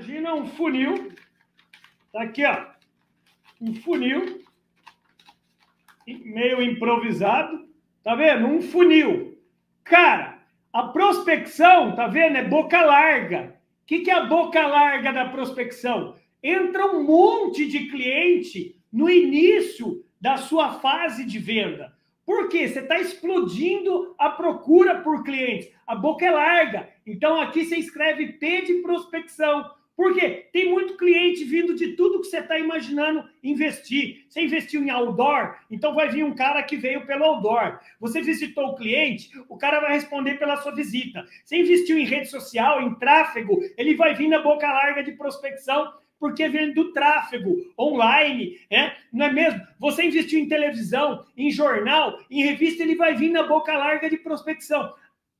Imagina um funil. Tá aqui, ó. Um funil meio improvisado. Tá vendo? Um funil. Cara, a prospecção, tá vendo? É boca larga. O que, que é a boca larga da prospecção? Entra um monte de cliente no início da sua fase de venda. Por quê? Você está explodindo a procura por clientes. A boca é larga. Então aqui você escreve P de prospecção. Por quê? Tem muito cliente vindo de tudo que você está imaginando investir. Você investiu em outdoor, então vai vir um cara que veio pelo outdoor. Você visitou o cliente, o cara vai responder pela sua visita. Você investiu em rede social, em tráfego, ele vai vir na boca larga de prospecção porque vem do tráfego online, é? não é mesmo? Você investiu em televisão, em jornal, em revista, ele vai vir na boca larga de prospecção.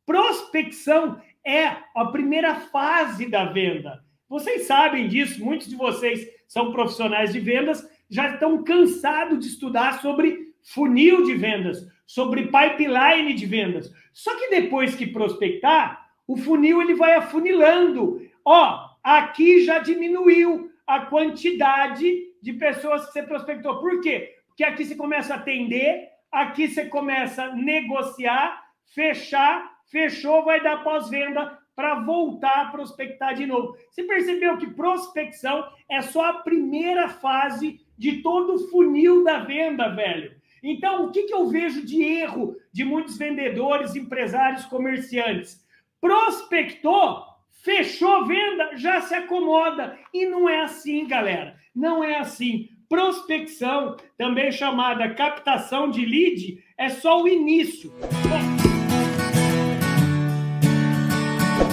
Prospecção é a primeira fase da venda. Vocês sabem disso, muitos de vocês são profissionais de vendas, já estão cansados de estudar sobre funil de vendas, sobre pipeline de vendas. Só que depois que prospectar, o funil ele vai afunilando. Ó, aqui já diminuiu, a quantidade de pessoas que você prospectou. Por quê? Porque aqui você começa a atender, aqui você começa a negociar, fechar, fechou, vai dar pós-venda para voltar a prospectar de novo. Você percebeu que prospecção é só a primeira fase de todo o funil da venda, velho. Então, o que, que eu vejo de erro de muitos vendedores, empresários, comerciantes? Prospectou, Fechou venda, já se acomoda. E não é assim, galera. Não é assim. Prospecção, também chamada captação de lead, é só o início.